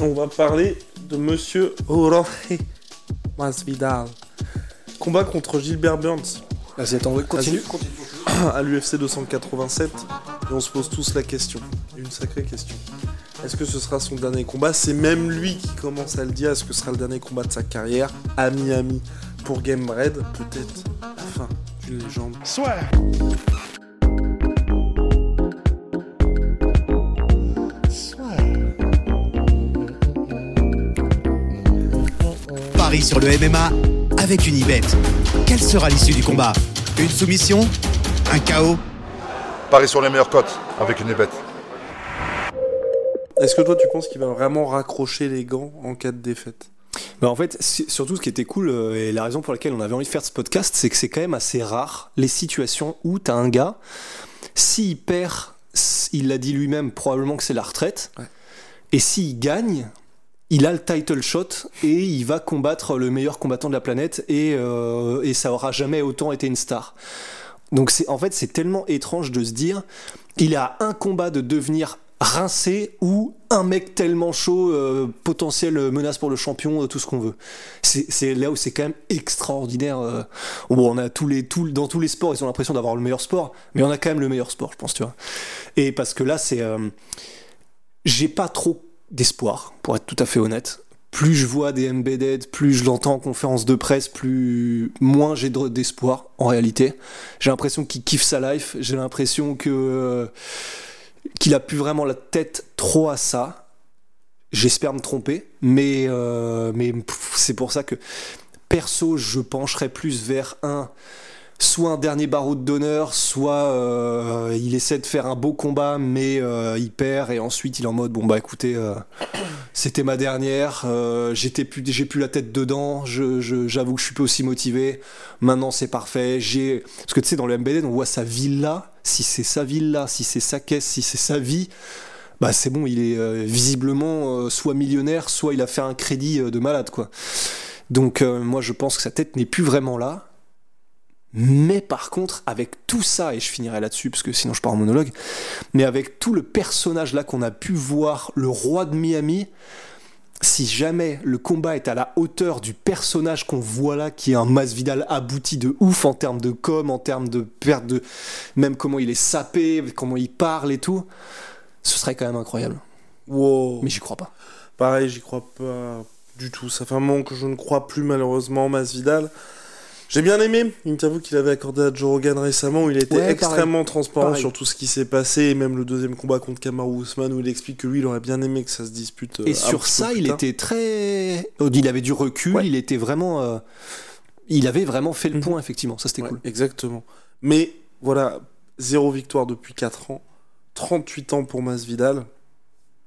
On va parler de Monsieur Jorge Masvidal. Combat contre Gilbert Burns. Vas-y, attends, ouais, continue. à l'UFC 287 et on se pose tous la question, une sacrée question. Est-ce que ce sera son dernier combat? C'est même lui qui commence à le dire. Est-ce que ce sera le dernier combat de sa carrière? À Miami pour Game Bread Peut-être la fin d'une légende. Soit. Paris sur le MMA avec une Ibet. Quelle sera l'issue du combat? Une soumission? Un chaos? Paris sur les meilleures cotes avec une Ibet. Est-ce que toi tu penses qu'il va vraiment raccrocher les gants en cas de défaite? Bah en fait, surtout ce qui était cool, euh, et la raison pour laquelle on avait envie de faire ce podcast, c'est que c'est quand même assez rare les situations où tu as un gars, s'il perd, il l'a dit lui-même, probablement que c'est la retraite, et s'il gagne, il a le title shot et il va combattre le meilleur combattant de la planète et, euh, et ça aura jamais autant été une star. Donc c'est en fait c'est tellement étrange de se dire il a un combat de devenir rincé ou un mec tellement chaud, euh, potentiel menace pour le champion, euh, tout ce qu'on veut. C'est là où c'est quand même extraordinaire. Euh, on a tous les, tout, dans tous les sports, ils ont l'impression d'avoir le meilleur sport, mais on a quand même le meilleur sport, je pense, tu vois. Et parce que là, c'est. J'ai pas trop d'espoir, pour être tout à fait honnête. Plus je vois des embedded, plus je l'entends en conférence de presse, plus moins j'ai d'espoir en réalité. J'ai l'impression qu'il kiffe sa life, j'ai l'impression que qu'il a plus vraiment la tête trop à ça. J'espère me tromper, mais, euh, mais c'est pour ça que perso, je pencherais plus vers un soit un dernier barreau d'honneur, soit euh, il essaie de faire un beau combat, mais euh, il perd et ensuite il est en mode bon bah écoutez, c'était ma dernière, plus, j'ai plus la tête dedans, j'avoue je, j'avoue que je suis pas aussi motivé. Maintenant c'est parfait, j'ai parce que tu sais dans le MBD on voit sa villa si c'est sa ville-là, si c'est sa caisse, si c'est sa vie, bah c'est bon, il est euh, visiblement euh, soit millionnaire, soit il a fait un crédit euh, de malade, quoi. Donc moi je pense que sa tête n'est plus vraiment là. Mais par contre, avec tout ça, et je finirai là-dessus parce que sinon je pars en monologue, mais avec tout le personnage là qu'on a pu voir, le roi de Miami, si jamais le combat est à la hauteur du personnage qu'on voit là, qui est un Masvidal abouti de ouf en termes de com, en termes de perte de. même comment il est sapé, comment il parle et tout, ce serait quand même incroyable. Wow. Mais j'y crois pas. Pareil, j'y crois pas du tout. Ça fait un moment que je ne crois plus malheureusement Masvidal. J'ai bien aimé l'interview qu'il avait accordé à Joe Rogan récemment où il était extrêmement transparent sur tout ce qui s'est passé et même le deuxième combat contre Kamaru Usman où il explique que lui il aurait bien aimé que ça se dispute. Et euh, sur ça, il était très. Il avait du recul, il était vraiment. Euh, il avait vraiment fait le mhm. point, effectivement. Ça c'était cool. Exactement. Mais voilà, zéro victoire depuis 4 ans, 38 ans pour Masvidal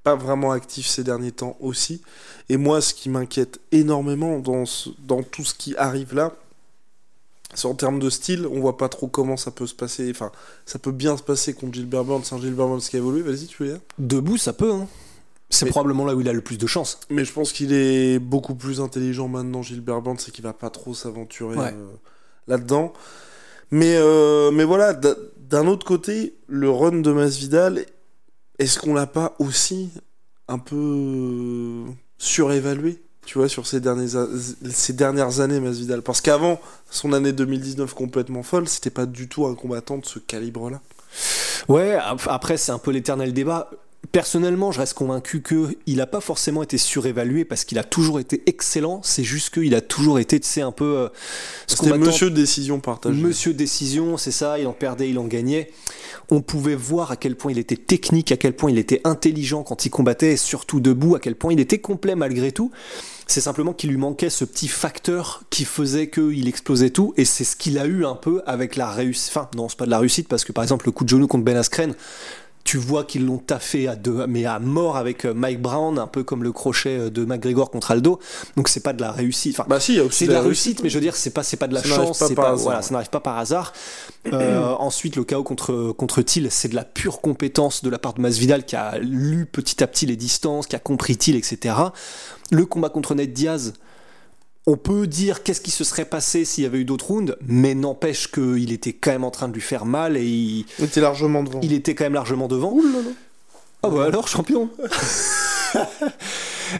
pas vraiment actif ces derniers temps aussi. Et moi, ce qui m'inquiète énormément dans, dans tout ce qui arrive là, en termes de style, on voit pas trop comment ça peut se passer. Enfin, ça peut bien se passer contre Gilbert Burns. C'est un Gilbert Burns qui a évolué. Vas-y, tu veux dire? Debout, ça peut. Hein. C'est probablement là où il a le plus de chance. Mais je pense qu'il est beaucoup plus intelligent maintenant, Gilbert Burns, et qu'il va pas trop s'aventurer euh, là-dedans. Mais, euh, mais voilà, d'un autre côté, le run de Masvidal, est-ce qu'on l'a pas aussi un peu surévalué? Tu vois, sur ces, dernières, ces dernières années, Masvidal. Parce qu'avant son année 2019 complètement folle, c'était pas du tout un combattant de ce calibre-là. Ouais, après, c'est un peu l'éternel débat. Personnellement, je reste convaincu qu'il n'a pas forcément été surévalué parce qu'il a toujours été excellent. C'est juste qu'il a toujours été, tu sais, un peu. Euh, C'était monsieur décision partagée. Monsieur décision, c'est ça. Il en perdait, il en gagnait. On pouvait voir à quel point il était technique, à quel point il était intelligent quand il combattait, et surtout debout, à quel point il était complet malgré tout. C'est simplement qu'il lui manquait ce petit facteur qui faisait qu'il explosait tout, et c'est ce qu'il a eu un peu avec la réussite. Enfin, non, c'est pas de la réussite, parce que par exemple, le coup de genou contre Ben Askren, tu vois qu'ils l'ont taffé à deux, mais à mort avec euh, Mike Brown, un peu comme le crochet euh, de McGregor contre Aldo. Donc c'est pas de la réussite. Enfin, bah si, c'est de la réussite, mais je veux dire, c'est pas, c'est pas de la chance, c'est pas, voilà, ça n'arrive pas par hasard. Euh, ensuite, le chaos contre contre Thiel, c'est de la pure compétence de la part de Masvidal qui a lu petit à petit les distances, qui a compris Thiel, etc. Le combat contre Ned Diaz on peut dire qu'est-ce qui se serait passé s'il y avait eu d'autres rounds, mais n'empêche qu'il était quand même en train de lui faire mal et il... était largement devant. Il était quand même largement devant. Ah bah alors champion.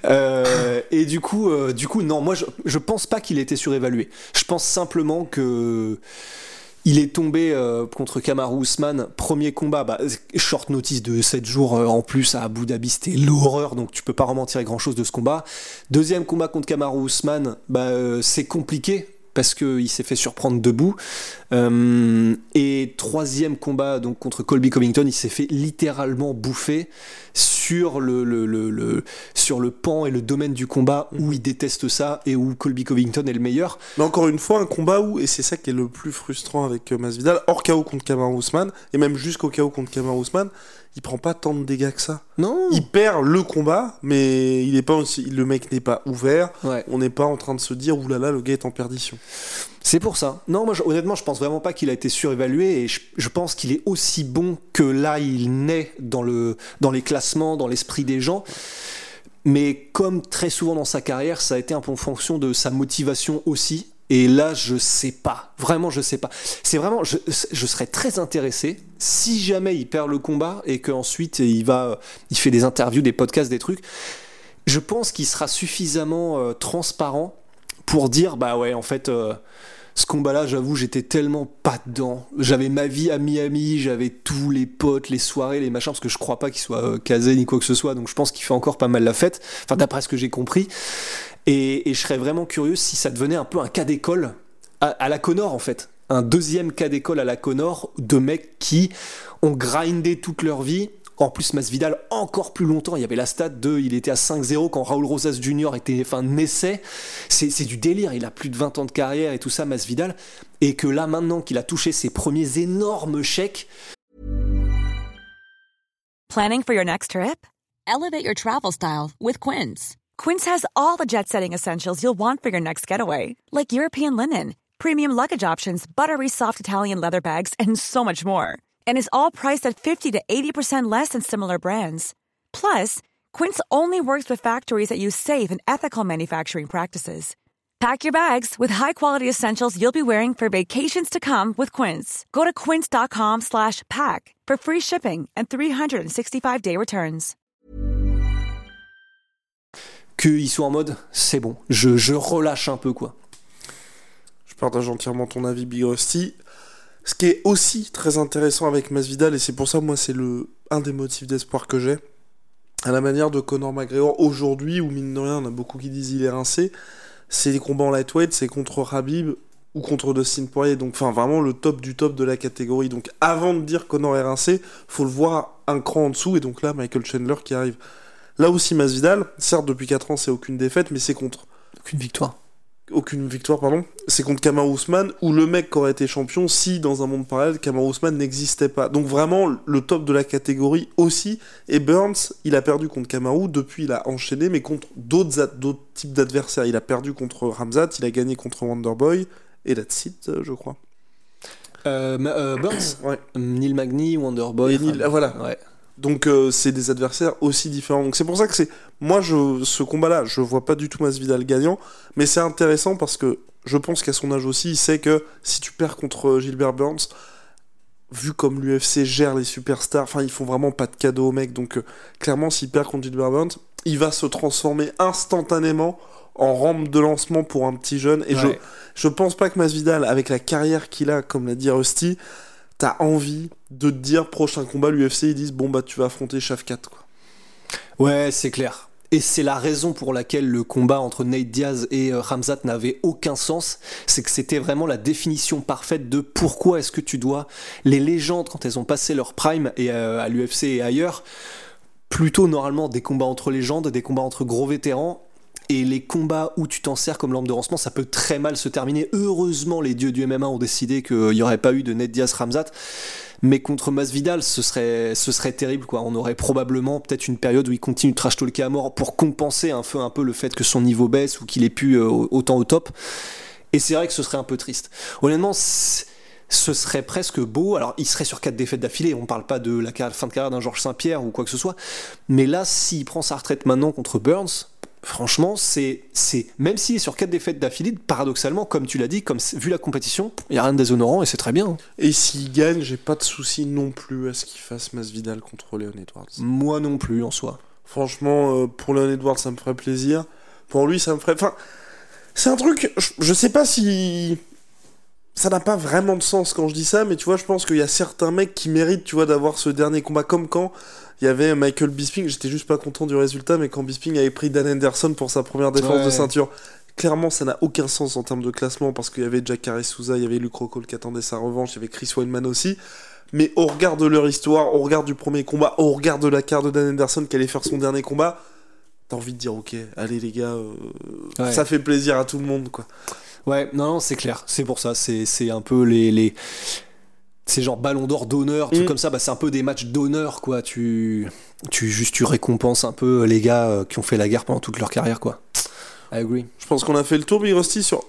Euh, et du coup, euh, du coup, non, moi je, je pense pas qu'il ait été surévalué. Je pense simplement que il est tombé euh, contre Kamaru Usman, premier combat, bah, short notice de 7 jours euh, en plus à Abu Dhabi, c'était l'horreur, donc tu peux pas vraiment tirer grand chose de ce combat. Deuxième combat contre Kamaru Usman, bah, euh, c'est compliqué parce qu'il s'est fait surprendre debout. Euh, et troisième combat donc contre Colby Covington, il s'est fait littéralement bouffer sur le, pan et le domaine du combat où il déteste ça et où Colby Covington est le meilleur. Mais encore une fois, un combat où, et c'est ça qui est le plus frustrant avec euh, Masvidal, hors KO contre Kamaru Usman, et même jusqu'au KO contre Kamaru Usman, il prend pas tant de dégâts que ça. Non. Il perd le combat, mais il est pas aussi, le mec n'est pas ouvert. On n'est pas en train de se dire oulala, le gars est en perdition. C'est pour ça. Non, moi honnêtement, je pense vraiment pas qu'il a été surévalué et je, pense qu'il est aussi bon que là il naît dans le dans les classements, dans l'esprit des gens. Mais comme très souvent dans sa carrière, ça a été un peu en fonction de sa motivation aussi. Et là, je sais pas. Vraiment, je sais pas. C'est vraiment, je, serais très intéressé si jamais il perd le combat et qu'ensuite il va, il fait des interviews, des podcasts, des trucs. Je pense qu'il sera suffisamment euh, transparent pour dire, bah ouais, en fait, euh, ce combat-là, j'avoue, j'étais tellement pas dedans. J'avais ma vie à Miami, j'avais tous les potes, les soirées, les machins, parce que je crois pas qu'il soit euh, casé ni quoi que ce soit, donc je pense qu'il fait encore pas mal la fête. Enfin, d'après ce que j'ai compris. Et, je serais vraiment curieux si ça devenait un peu un cas d'école à, la Connor, en fait. Un deuxième cas d'école à la Connor de mecs qui ont grindé toute leur vie en plus, Masvidal, encore plus longtemps, il y avait la stat de. Il était à 5-0 quand Raoul Rosas Jr. était, enfin, naissait. C'est du délire. Il a plus de 20 ans de carrière et tout ça, Masvidal. Et que là, maintenant qu'il a touché ses premiers énormes chèques. Planning for your next trip? Elevate your travel style with Quince. Quince has all the jet setting essentials you'll want for your next getaway, like European linen, premium luggage options, buttery soft Italian leather bags, and so much more. And is all priced at 50 to 80% less than similar brands. Plus, Quince only works with factories that use safe and ethical manufacturing practices. Pack your bags with high-quality essentials you'll be wearing for vacations to come with Quince. Go to quince.com/pack for free shipping and 365-day returns. Qu'ils soient en mode, c'est bon, je, je relâche un peu quoi. Je partage entièrement ton avis, Big Rusty. Ce qui est aussi très intéressant avec Masvidal, et c'est pour ça, moi, c'est le un des motifs d'espoir que j'ai, à la manière de Conor McGregor aujourd'hui, où mine de rien, on a beaucoup qui disent il est rincé, c'est les combats en lightweight, c'est contre Habib ou contre Dustin Poirier, donc enfin vraiment le top du top de la catégorie. Donc avant de dire Conor est rincé, faut le voir un cran en dessous, et donc là, Michael Chandler qui arrive. Là aussi, Masvidal, certes, depuis 4 ans, c'est aucune défaite, mais c'est contre. Aucune victoire aucune victoire, pardon, c'est contre Kamar Ousmane, où le mec aurait été champion si, dans un monde parallèle, Kamar Ousmane n'existait pas. Donc vraiment, le top de la catégorie aussi. Et Burns, il a perdu contre Kamaru, depuis il a enchaîné, mais contre d'autres types d'adversaires. Il a perdu contre Ramzat, il a gagné contre Wonderboy, et that's it, je crois. Euh, euh, Burns ouais. Neil Magny, Wonderboy. Neil, voilà. Ouais. Donc euh, c'est des adversaires aussi différents. Donc c'est pour ça que c'est moi je ce combat-là, je vois pas du tout Masvidal gagnant, mais c'est intéressant parce que je pense qu'à son âge aussi, il sait que si tu perds contre Gilbert Burns, vu comme l'UFC gère les superstars, enfin ils font vraiment pas de cadeau au mec. Donc euh, clairement s'il perd contre Gilbert Burns, il va se transformer instantanément en rampe de lancement pour un petit jeune et je je pense pas que Masvidal avec la carrière qu'il a comme l'a dit Rusty t'as envie de te dire prochain combat l'UFC ils disent bon bah tu vas affronter Shafkat quoi. Ouais c'est clair. Et c'est la raison pour laquelle le combat entre Nate Diaz et euh, Ramzat n'avait aucun sens, c'est que c'était vraiment la définition parfaite de pourquoi est-ce que tu dois les légendes quand elles ont passé leur prime et euh, à l'UFC et ailleurs, plutôt normalement des combats entre légendes, des combats entre gros vétérans et les combats où tu t'en sers comme lampe de lancement, ça peut très mal se terminer. Heureusement, les dieux du MMA ont décidé qu'il n'y aurait pas eu de Ned Diaz Ramzat. Mais contre Masvidal, ce serait, ce serait terrible, quoi. On aurait probablement peut-être une période où il continue de trash talker à mort pour compenser un peu, un peu le fait que son niveau baisse ou qu'il ait pu euh, autant au top. Et c'est vrai que ce serait un peu triste. Honnêtement, ce serait presque beau. Alors, il serait sur quatre défaites d'affilée. On parle pas de la fin de carrière d'un Georges Saint-Pierre ou quoi que ce soit. Mais là, s'il prend sa retraite maintenant contre Burns, franchement, c'est, c'est même s'il est sur quatre défaites d'affilée, paradoxalement, comme tu l'as dit, comme vu la compétition, il y a rien de déshonorant et c'est très bien. Et s'il gagne, j'ai pas de souci non plus à ce qu'il fasse Masvidal contre Leon Edwards. Moi non plus en soi. Franchement, euh, pour Leon Edwards, ça me ferait plaisir. Pour lui, ça me ferait. Enfin, c'est un truc. je sais pas si ça n'a pas vraiment de sens quand je dis ça, mais tu vois, je pense qu'il y a certains mecs qui méritent, tu vois, d'avoir ce dernier combat, comme quand il y avait Michael Bisping, j'étais juste pas content du résultat, mais quand Bisping avait pris Dan Anderson pour sa première défense de ceinture, clairement, ça n'a aucun sens en termes de classement, parce qu'il y avait Jack Souza, il y avait Luke Rockhold qui attendait sa revanche, il y avait Chris Weidman aussi, mais au regard de leur histoire, au regard du premier combat, au regard de la carte de Dan Anderson qui allait faire son dernier combat, t'as envie de dire, ok, allez les gars, euh, ça fait plaisir à tout le monde, quoi. Ouais, non, c'est clair. C'est pour ça. C'est un peu les. les... C'est genre ballon d'or d'honneur, tout mm. comme ça, bah, c'est un peu des matchs d'honneur, quoi. Tu, tu, juste, tu récompenses un peu les gars euh, qui ont fait la guerre pendant toute leur carrière, quoi. I agree. Je pense qu'on a fait le tour, Big Rusty, sur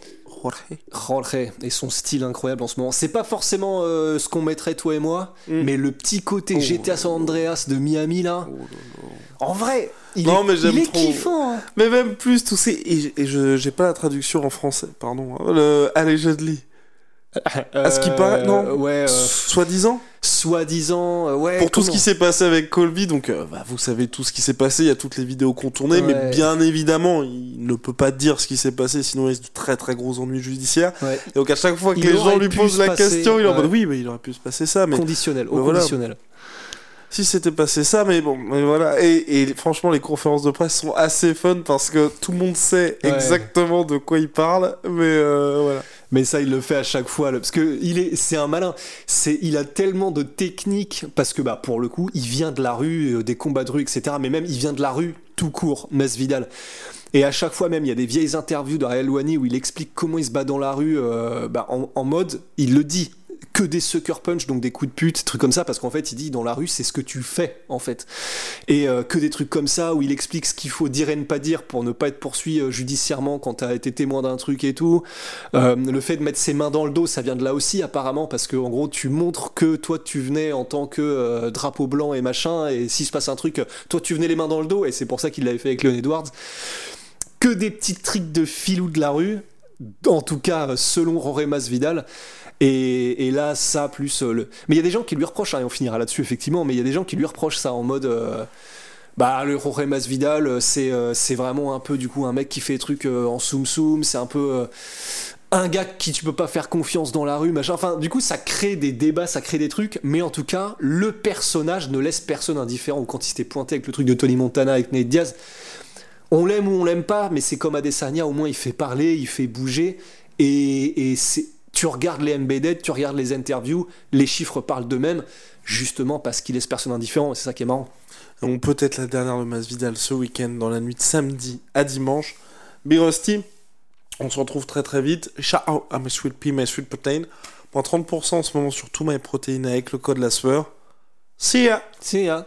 Jorge. et son style incroyable en ce moment. C'est pas forcément euh, ce qu'on mettrait toi et moi, mm. mais le petit côté oh. GTA San Andreas de Miami là. Oh en vrai, il non, est, mais j'aime trop. kiffant. Hein. Mais même plus, tous ces. Et, je j'ai pas la traduction en français, pardon. Hein. Le. Euh, à ce qui paraît, non Ouais. Euh, Soi-disant Soi-disant, euh, ouais. Pour tout ce qui s'est passé avec Colby, donc bah, vous savez tout ce qui s'est passé, il y a toutes les vidéos contournées, mais bien évidemment, il ne peut pas dire ce qui s'est passé, sinon il risque de très très gros ennuis judiciaires. Et donc à chaque fois que les gens lui posent la question, il est en mode oui, mais il aurait pu se passer ça. Mais... Conditionnel, au conditionnel si c'était passé ça, mais bon, mais voilà. Et, franchement, les conférences de presse sont assez fun parce que tout le monde sait exactement de quoi il parle, mais euh, voilà. Mais ça, il le fait à chaque fois, parce que il est, c'est un malin. C'est, il a tellement de techniques parce que bah pour le coup, il vient de la rue, euh, des combats de rue, etc. Mais même, il vient de la rue tout court, Masvidal. Et à chaque fois même, il y a des vieilles interviews d'Ariel Wani où il explique comment il se bat dans la rue, euh, bah, en, mode, il le dit, que des sucker punch, donc des coups de pute, trucs comme ça, parce qu'en fait, il dit dans la rue, c'est ce que tu fais, en fait. Et euh, que des trucs comme ça, où il explique ce qu'il faut dire et ne pas dire pour ne pas être poursuivi euh, judiciairement quand t'as été témoin d'un truc et tout. Euh, le fait de mettre ses mains dans le dos, ça vient de là aussi, apparemment, parce que en gros, tu montres que toi, tu venais en tant que drapeau blanc et machin, et s'il se passe un truc, toi, tu venais les mains dans le dos, et c'est pour ça qu'il l'avait fait avec Leon Edwards. Que des petits tricks de filou de la rue, en tout cas, selon Roré Masvidal. Et, là, ça, plus euh, le. Mais il y a des gens qui lui reprochent, hein, et on finira là-dessus effectivement, mais il y a des gens qui lui reprochent ça en mode. Euh, bah, le Jorge Masvidal, euh, c'est vraiment un peu du coup un mec qui fait des trucs en soum soum, c'est un peu un gars qui tu peux pas faire confiance dans la rue, machin. Enfin, du coup, ça crée des débats, ça crée des trucs, mais en tout cas, le personnage ne laisse personne indifférent. Ou quand il s'était pointé avec le truc de Tony Montana avec Nate Diaz, on l'aime ou on l'aime pas, mais c'est comme Adesanya, au moins il fait parler, il fait bouger, et c'est tu regardes les embedded, tu regardes les interviews, les chiffres parlent d'eux-mêmes, justement parce qu'il laisse personne indifférent, et c'est ça qui est marrant. On peut être la dernière de Masvidal ce week-end, dans la nuit de samedi à dimanche. Big on se retrouve très très vite. Shout out à my sweet pea, my sweet protein. Moins 30% en ce moment sur tout mes protéines avec le code la sueur. See ya! See ya!